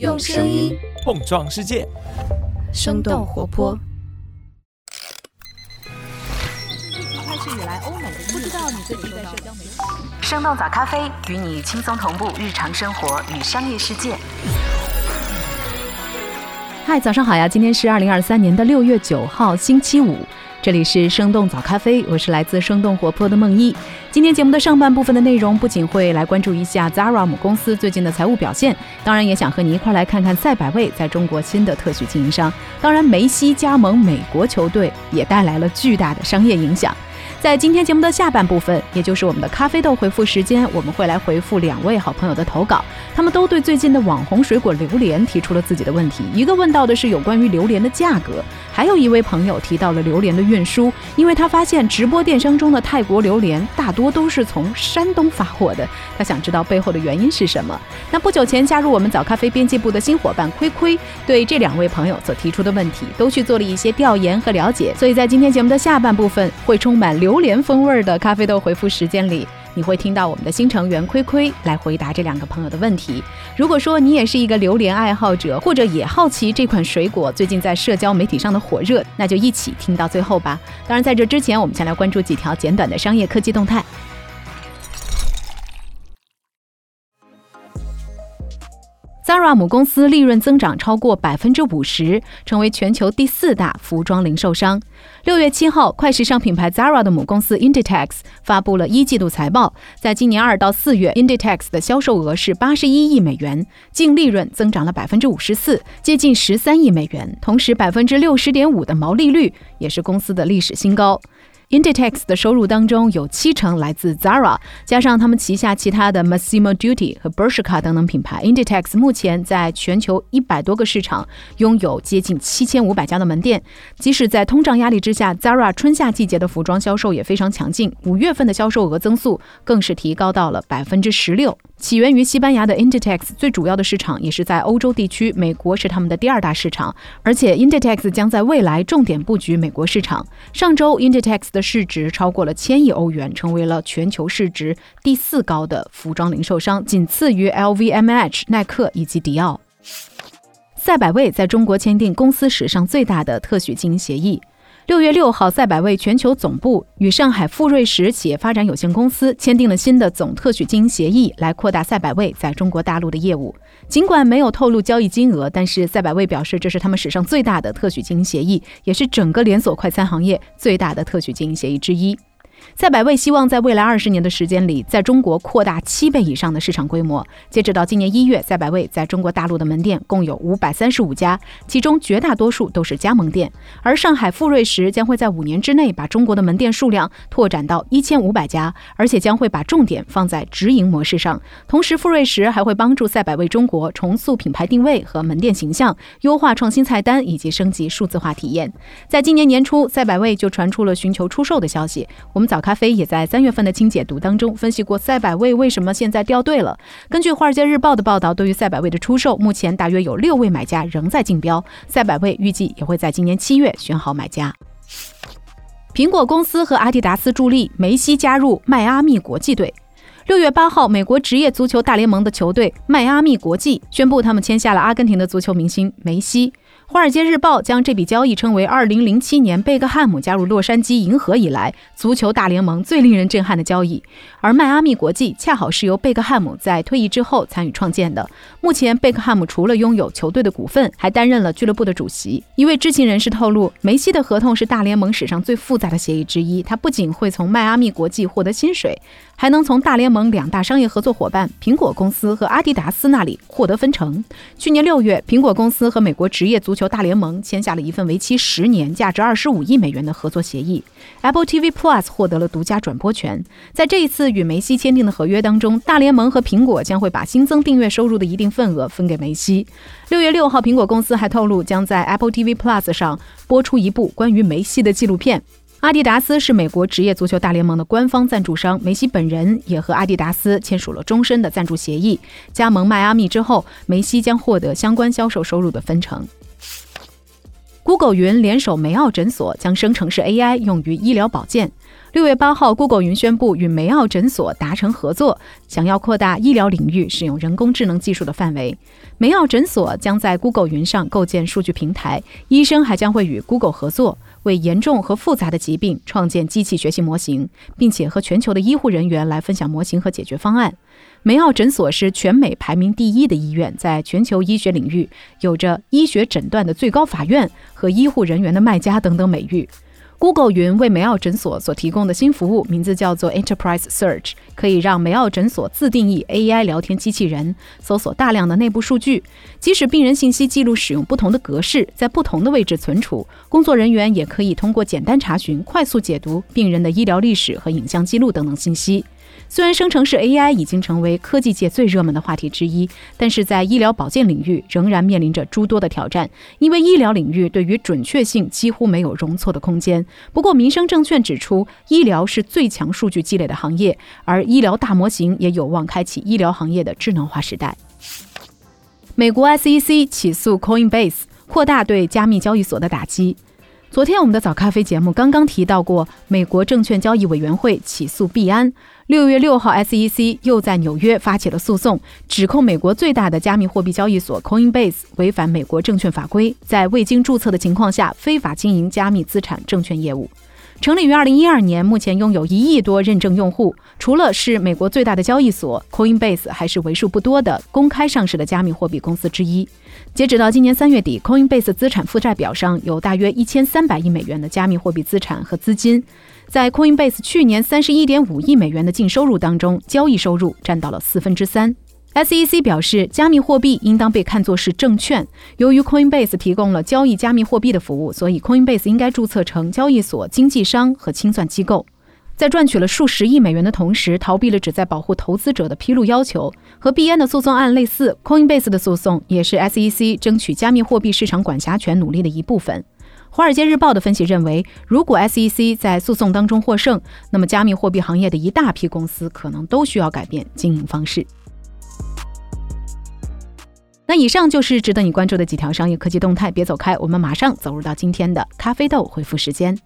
用声音碰撞世界，生动活泼。开始以来，欧美不知道你最近在社交媒体。生动早咖啡与你轻松同步日常生活与商业世界。嗨，早上好呀！今天是二零二三年的六月九号，星期五。这里是生动早咖啡，我是来自生动活泼的梦一。今天节目的上半部分的内容，不仅会来关注一下 Zara 母公司最近的财务表现，当然也想和你一块来看看赛百味在中国新的特许经营商。当然，梅西加盟美国球队也带来了巨大的商业影响。在今天节目的下半部分，也就是我们的咖啡豆回复时间，我们会来回复两位好朋友的投稿。他们都对最近的网红水果榴莲提出了自己的问题。一个问到的是有关于榴莲的价格，还有一位朋友提到了榴莲的运输，因为他发现直播电商中的泰国榴莲大多都是从山东发货的，他想知道背后的原因是什么。那不久前加入我们早咖啡编辑部的新伙伴亏亏，对这两位朋友所提出的问题都去做了一些调研和了解，所以在今天节目的下半部分会充满榴。榴莲风味的咖啡豆回复时间里，你会听到我们的新成员亏亏来回答这两个朋友的问题。如果说你也是一个榴莲爱好者，或者也好奇这款水果最近在社交媒体上的火热，那就一起听到最后吧。当然，在这之前，我们先来关注几条简短的商业科技动态。Zara 母公司利润增长超过百分之五十，成为全球第四大服装零售商。六月七号，快时尚品牌 Zara 的母公司 Inditex 发布了一季度财报。在今年二到四月，Inditex 的销售额是八十一亿美元，净利润增长了百分之五十四，接近十三亿美元。同时，百分之六十点五的毛利率也是公司的历史新高。Inditex 的收入当中有七成来自 Zara，加上他们旗下其他的 Massimo Dutti 和 Bershka 等等品牌，Inditex 目前在全球一百多个市场拥有接近七千五百家的门店。即使在通胀压力之下，Zara 春夏季节的服装销售也非常强劲，五月份的销售额增速更是提高到了百分之十六。起源于西班牙的 Inditex 最主要的市场也是在欧洲地区，美国是他们的第二大市场，而且 Inditex 将在未来重点布局美国市场。上周，Inditex 的市值超过了千亿欧元，成为了全球市值第四高的服装零售商，仅次于 LVMH、耐克以及迪奥。赛百味在中国签订公司史上最大的特许经营协议。六月六号，赛百味全球总部与上海富瑞时企业发展有限公司签订了新的总特许经营协议，来扩大赛百味在中国大陆的业务。尽管没有透露交易金额，但是赛百味表示，这是他们史上最大的特许经营协议，也是整个连锁快餐行业最大的特许经营协议之一。赛百味希望在未来二十年的时间里，在中国扩大七倍以上的市场规模。截止到今年一月，赛百味在中国大陆的门店共有五百三十五家，其中绝大多数都是加盟店。而上海富瑞时将会在五年之内把中国的门店数量拓展到一千五百家，而且将会把重点放在直营模式上。同时，富瑞时还会帮助赛百味中国重塑品牌定位和门店形象，优化创新菜单以及升级数字化体验。在今年年初，赛百味就传出了寻求出售的消息。我们早。小咖啡也在三月份的清解读当中分析过赛百味为什么现在掉队了。根据《华尔街日报》的报道，对于赛百味的出售，目前大约有六位买家仍在竞标。赛百味预计也会在今年七月选好买家。苹果公司和阿迪达斯助力梅西加入迈阿密国际队。六月八号，美国职业足球大联盟的球队迈阿密国际宣布，他们签下了阿根廷的足球明星梅西。《华尔街日报》将这笔交易称为2007年贝克汉姆加入洛杉矶银河以来足球大联盟最令人震撼的交易，而迈阿密国际恰好是由贝克汉姆在退役之后参与创建的。目前，贝克汉姆除了拥有球队的股份，还担任了俱乐部的主席。一位知情人士透露，梅西的合同是大联盟史上最复杂的协议之一。他不仅会从迈阿密国际获得薪水，还能从大联盟两大商业合作伙伴苹果公司和阿迪达斯那里获得分成。去年六月，苹果公司和美国职业足足球大联盟签下了一份为期十年、价值二十五亿美元的合作协议。Apple TV Plus 获得了独家转播权。在这一次与梅西签订的合约当中，大联盟和苹果将会把新增订阅收入的一定份额分给梅西。六月六号，苹果公司还透露将在 Apple TV Plus 上播出一部关于梅西的纪录片。阿迪达斯是美国职业足球大联盟的官方赞助商，梅西本人也和阿迪达斯签署了终身的赞助协议。加盟迈阿密之后，梅西将获得相关销售收入的分成。Google 云联手梅奥诊所将生成式 AI 用于医疗保健。六月八号，Google 云宣布与梅奥诊所达成合作，想要扩大医疗领域使用人工智能技术的范围。梅奥诊所将在 Google 云上构建数据平台，医生还将会与 Google 合作，为严重和复杂的疾病创建机器学习模型，并且和全球的医护人员来分享模型和解决方案。梅奥诊所是全美排名第一的医院，在全球医学领域有着医学诊断的最高法院和医护人员的卖家等等美誉。Google 云为梅奥诊所所提供的新服务名字叫做 Enterprise Search，可以让梅奥诊所自定义 AI 聊天机器人，搜索大量的内部数据。即使病人信息记录使用不同的格式，在不同的位置存储，工作人员也可以通过简单查询，快速解读病人的医疗历史和影像记录等等信息。虽然生成式 AI 已经成为科技界最热门的话题之一，但是在医疗保健领域仍然面临着诸多的挑战，因为医疗领域对于准确性几乎没有容错的空间。不过，民生证券指出，医疗是最强数据积累的行业，而医疗大模型也有望开启医疗行业的智能化时代。美国 SEC 起诉 Coinbase，扩大对加密交易所的打击。昨天我们的早咖啡节目刚刚提到过，美国证券交易委员会起诉币安。六月六号，SEC 又在纽约发起了诉讼，指控美国最大的加密货币交易所 Coinbase 违反美国证券法规，在未经注册的情况下非法经营加密资产证券业务。成立于二零一二年，目前拥有一亿多认证用户。除了是美国最大的交易所，Coinbase 还是为数不多的公开上市的加密货币公司之一。截止到今年三月底，Coinbase 资产负债表上有大约一千三百亿美元的加密货币资产和资金。在 Coinbase 去年三十一点五亿美元的净收入当中，交易收入占到了四分之三。SEC 表示，加密货币应当被看作是证券。由于 Coinbase 提供了交易加密货币的服务，所以 Coinbase 应该注册成交易所、经纪商和清算机构。在赚取了数十亿美元的同时，逃避了旨在保护投资者的披露要求。和币安的诉讼案类似，Coinbase 的诉讼也是 SEC 争取加密货币市场管辖权努力的一部分。《华尔街日报》的分析认为，如果 SEC 在诉讼当中获胜，那么加密货币行业的一大批公司可能都需要改变经营方式。那以上就是值得你关注的几条商业科技动态，别走开，我们马上走入到今天的咖啡豆回复时间。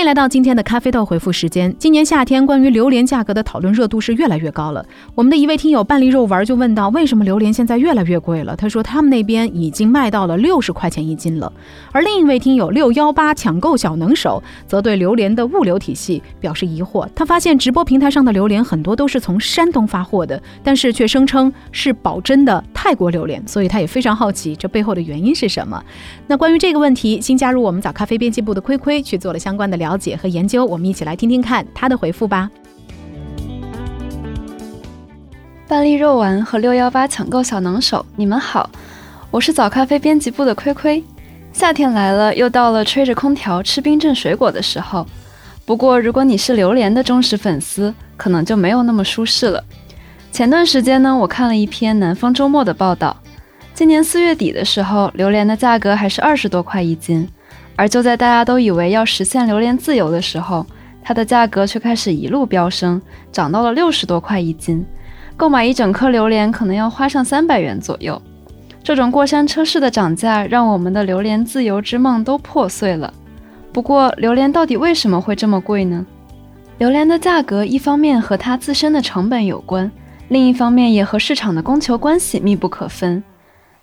迎来到今天的咖啡豆回复时间。今年夏天，关于榴莲价格的讨论热度是越来越高了。我们的一位听友半粒肉丸就问到：为什么榴莲现在越来越贵了？他说他们那边已经卖到了六十块钱一斤了。而另一位听友六幺八抢购小能手则对榴莲的物流体系表示疑惑。他发现直播平台上的榴莲很多都是从山东发货的，但是却声称是保真的泰国榴莲，所以他也非常好奇这背后的原因是什么。那关于这个问题，新加入我们早咖啡编辑部的亏亏去做了相关的了。了解和研究，我们一起来听听看他的回复吧。半粒肉丸和六幺八抢购小能手，你们好，我是早咖啡编辑部的亏亏。夏天来了，又到了吹着空调吃冰镇水果的时候。不过，如果你是榴莲的忠实粉丝，可能就没有那么舒适了。前段时间呢，我看了一篇南方周末的报道，今年四月底的时候，榴莲的价格还是二十多块一斤。而就在大家都以为要实现榴莲自由的时候，它的价格却开始一路飙升，涨到了六十多块一斤。购买一整颗榴莲可能要花上三百元左右。这种过山车式的涨价，让我们的榴莲自由之梦都破碎了。不过，榴莲到底为什么会这么贵呢？榴莲的价格一方面和它自身的成本有关，另一方面也和市场的供求关系密不可分。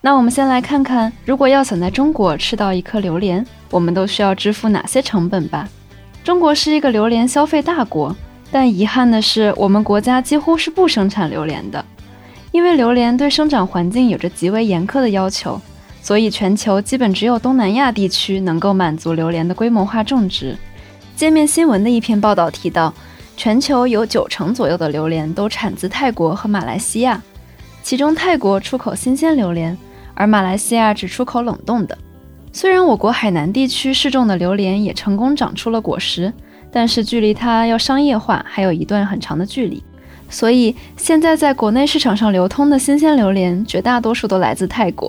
那我们先来看看，如果要想在中国吃到一颗榴莲，我们都需要支付哪些成本吧？中国是一个榴莲消费大国，但遗憾的是，我们国家几乎是不生产榴莲的，因为榴莲对生长环境有着极为严苛的要求，所以全球基本只有东南亚地区能够满足榴莲的规模化种植。界面新闻的一篇报道提到，全球有九成左右的榴莲都产自泰国和马来西亚，其中泰国出口新鲜榴莲。而马来西亚只出口冷冻的。虽然我国海南地区试种的榴莲也成功长出了果实，但是距离它要商业化还有一段很长的距离。所以现在在国内市场上流通的新鲜榴莲，绝大多数都来自泰国。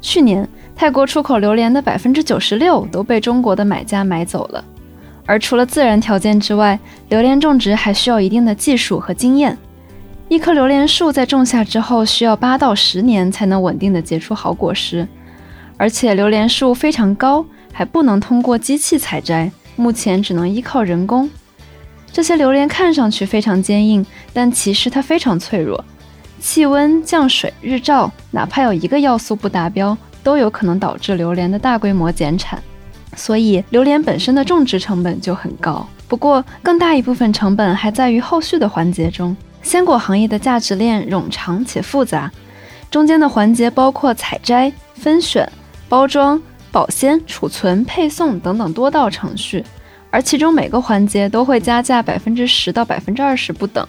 去年泰国出口榴莲的百分之九十六都被中国的买家买走了。而除了自然条件之外，榴莲种植还需要一定的技术和经验。一棵榴莲树在种下之后，需要八到十年才能稳定的结出好果实，而且榴莲树非常高，还不能通过机器采摘，目前只能依靠人工。这些榴莲看上去非常坚硬，但其实它非常脆弱。气温、降水、日照，哪怕有一个要素不达标，都有可能导致榴莲的大规模减产。所以，榴莲本身的种植成本就很高。不过，更大一部分成本还在于后续的环节中。鲜果行业的价值链冗长且复杂，中间的环节包括采摘、分选、包装、保鲜、储存、配送等等多道程序，而其中每个环节都会加价百分之十到百分之二十不等。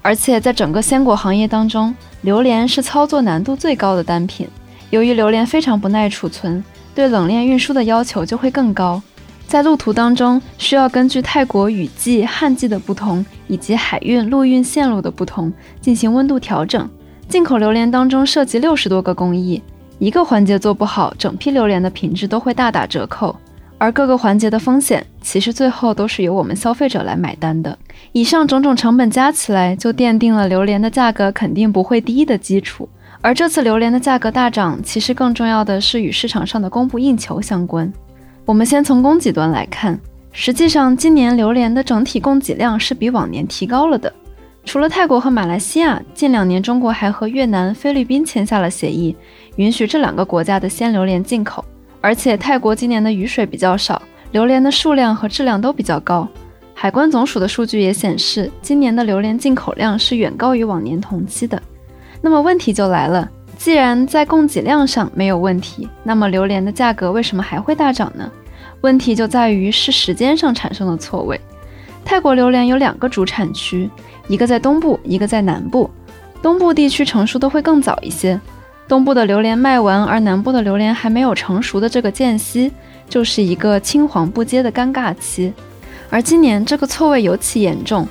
而且在整个鲜果行业当中，榴莲是操作难度最高的单品。由于榴莲非常不耐储存，对冷链运输的要求就会更高。在路途当中，需要根据泰国雨季、旱季的不同，以及海运、陆运线路的不同进行温度调整。进口榴莲当中涉及六十多个工艺，一个环节做不好，整批榴莲的品质都会大打折扣。而各个环节的风险，其实最后都是由我们消费者来买单的。以上种种成本加起来，就奠定了榴莲的价格肯定不会低的基础。而这次榴莲的价格大涨，其实更重要的是与市场上的供不应求相关。我们先从供给端来看，实际上今年榴莲的整体供给量是比往年提高了的。除了泰国和马来西亚，近两年中国还和越南、菲律宾签下了协议，允许这两个国家的鲜榴莲进口。而且泰国今年的雨水比较少，榴莲的数量和质量都比较高。海关总署的数据也显示，今年的榴莲进口量是远高于往年同期的。那么问题就来了。既然在供给量上没有问题，那么榴莲的价格为什么还会大涨呢？问题就在于是时间上产生了错位。泰国榴莲有两个主产区，一个在东部，一个在南部。东部地区成熟的会更早一些，东部的榴莲卖完，而南部的榴莲还没有成熟的这个间隙，就是一个青黄不接的尴尬期。而今年这个错位尤其严重，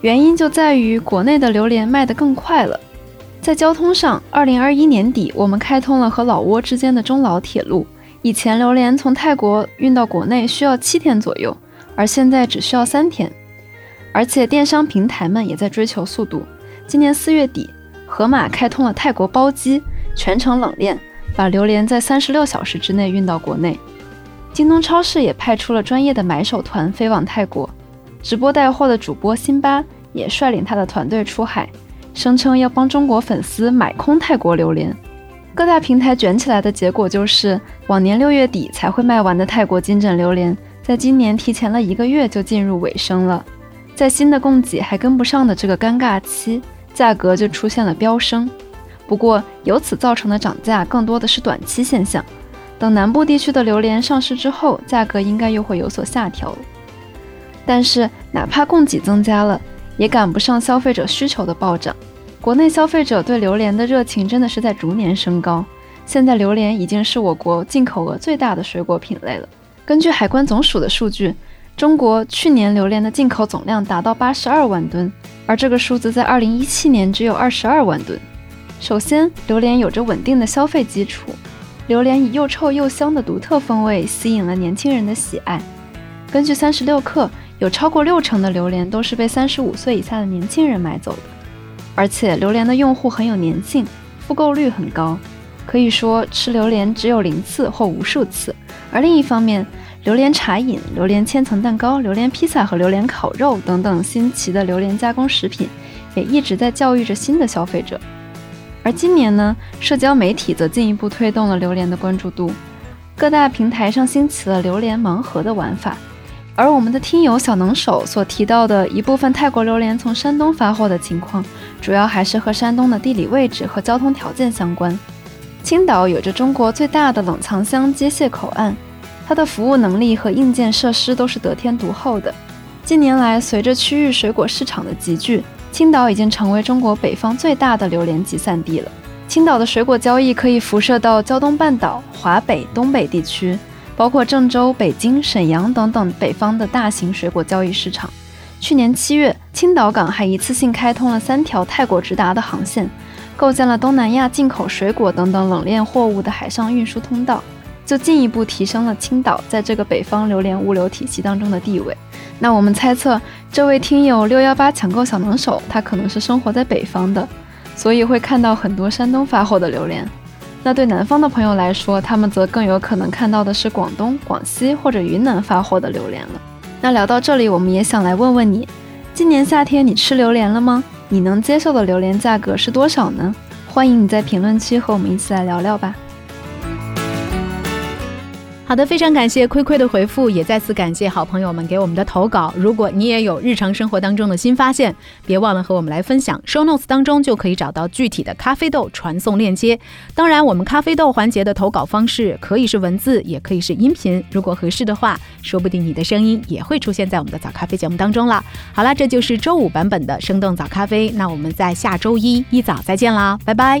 原因就在于国内的榴莲卖得更快了。在交通上，二零二一年底，我们开通了和老挝之间的中老铁路。以前榴莲从泰国运到国内需要七天左右，而现在只需要三天。而且电商平台们也在追求速度。今年四月底，盒马开通了泰国包机，全程冷链，把榴莲在三十六小时之内运到国内。京东超市也派出了专业的买手团飞往泰国，直播带货的主播辛巴也率领他的团队出海。声称要帮中国粉丝买空泰国榴莲，各大平台卷起来的结果就是，往年六月底才会卖完的泰国金枕榴莲，在今年提前了一个月就进入尾声了。在新的供给还跟不上的这个尴尬期，价格就出现了飙升。不过由此造成的涨价更多的是短期现象，等南部地区的榴莲上市之后，价格应该又会有所下调。但是哪怕供给增加了，也赶不上消费者需求的暴涨。国内消费者对榴莲的热情真的是在逐年升高，现在榴莲已经是我国进口额最大的水果品类了。根据海关总署的数据，中国去年榴莲的进口总量达到八十二万吨，而这个数字在二零一七年只有二十二万吨。首先，榴莲有着稳定的消费基础，榴莲以又臭又香的独特风味吸引了年轻人的喜爱。根据三十六氪，有超过六成的榴莲都是被三十五岁以下的年轻人买走的。而且榴莲的用户很有粘性，复购率很高，可以说吃榴莲只有零次或无数次。而另一方面，榴莲茶饮、榴莲千层蛋糕、榴莲披萨和榴莲烤肉等等新奇的榴莲加工食品，也一直在教育着新的消费者。而今年呢，社交媒体则进一步推动了榴莲的关注度，各大平台上兴起了榴莲盲盒的玩法。而我们的听友小能手所提到的一部分泰国榴莲从山东发货的情况，主要还是和山东的地理位置和交通条件相关。青岛有着中国最大的冷藏箱接卸口岸，它的服务能力和硬件设施都是得天独厚的。近年来，随着区域水果市场的集聚，青岛已经成为中国北方最大的榴莲集散地了。青岛的水果交易可以辐射到胶东半岛、华北、东北地区。包括郑州、北京、沈阳等等北方的大型水果交易市场。去年七月，青岛港还一次性开通了三条泰国直达的航线，构建了东南亚进口水果等等冷链货物的海上运输通道。就进一步提升了青岛在这个北方榴莲物流体系当中的地位。那我们猜测，这位听友六幺八抢购小能手，他可能是生活在北方的，所以会看到很多山东发货的榴莲。那对南方的朋友来说，他们则更有可能看到的是广东、广西或者云南发货的榴莲了。那聊到这里，我们也想来问问你，今年夏天你吃榴莲了吗？你能接受的榴莲价格是多少呢？欢迎你在评论区和我们一起来聊聊吧。好的，非常感谢亏亏的回复，也再次感谢好朋友们给我们的投稿。如果你也有日常生活当中的新发现，别忘了和我们来分享。Show notes 当中就可以找到具体的咖啡豆传送链接。当然，我们咖啡豆环节的投稿方式可以是文字，也可以是音频。如果合适的话，说不定你的声音也会出现在我们的早咖啡节目当中了。好啦，这就是周五版本的生动早咖啡。那我们在下周一一早再见啦，拜拜。